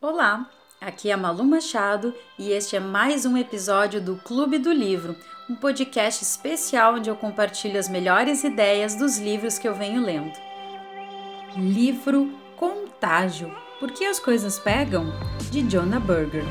Olá, aqui é Malu Machado e este é mais um episódio do Clube do Livro, um podcast especial onde eu compartilho as melhores ideias dos livros que eu venho lendo. Livro Contágio Por que as coisas pegam? de Jonah Berger.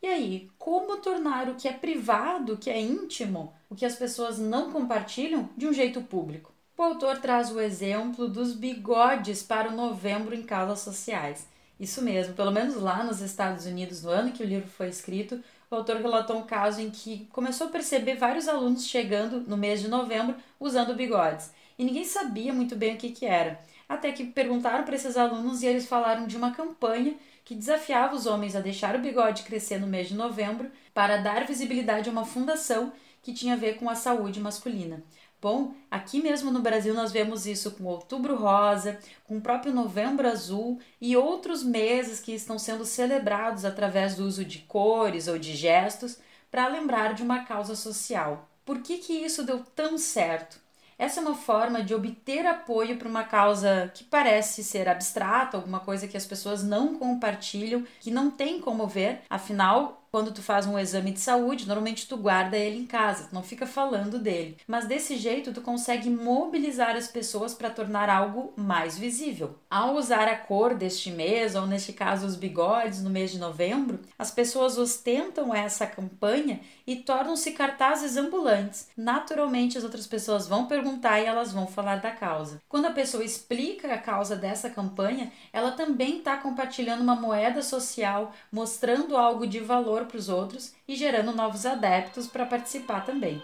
E aí, como tornar o que é privado, o que é íntimo, o que as pessoas não compartilham, de um jeito público? O autor traz o exemplo dos bigodes para o novembro em causas sociais. Isso mesmo, pelo menos lá nos Estados Unidos, no ano que o livro foi escrito, o autor relatou um caso em que começou a perceber vários alunos chegando no mês de novembro usando bigodes. E ninguém sabia muito bem o que, que era. Até que perguntaram para esses alunos e eles falaram de uma campanha que desafiava os homens a deixar o bigode crescer no mês de novembro para dar visibilidade a uma fundação que tinha a ver com a saúde masculina. Bom, aqui mesmo no Brasil nós vemos isso com Outubro Rosa, com o próprio Novembro Azul e outros meses que estão sendo celebrados através do uso de cores ou de gestos para lembrar de uma causa social. Por que, que isso deu tão certo? Essa é uma forma de obter apoio para uma causa que parece ser abstrata, alguma coisa que as pessoas não compartilham, que não tem como ver, afinal, quando tu faz um exame de saúde, normalmente tu guarda ele em casa, tu não fica falando dele. Mas desse jeito tu consegue mobilizar as pessoas para tornar algo mais visível. Ao usar a cor deste mês, ou neste caso os bigodes no mês de novembro, as pessoas ostentam essa campanha e tornam-se cartazes ambulantes. Naturalmente as outras pessoas vão perguntar e elas vão falar da causa. Quando a pessoa explica a causa dessa campanha, ela também está compartilhando uma moeda social, mostrando algo de valor para os outros e gerando novos adeptos para participar também.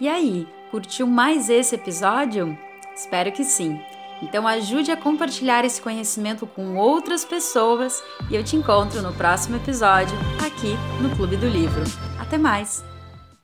E aí, curtiu mais esse episódio? Espero que sim. Então ajude a compartilhar esse conhecimento com outras pessoas e eu te encontro no próximo episódio aqui no Clube do Livro. Até mais!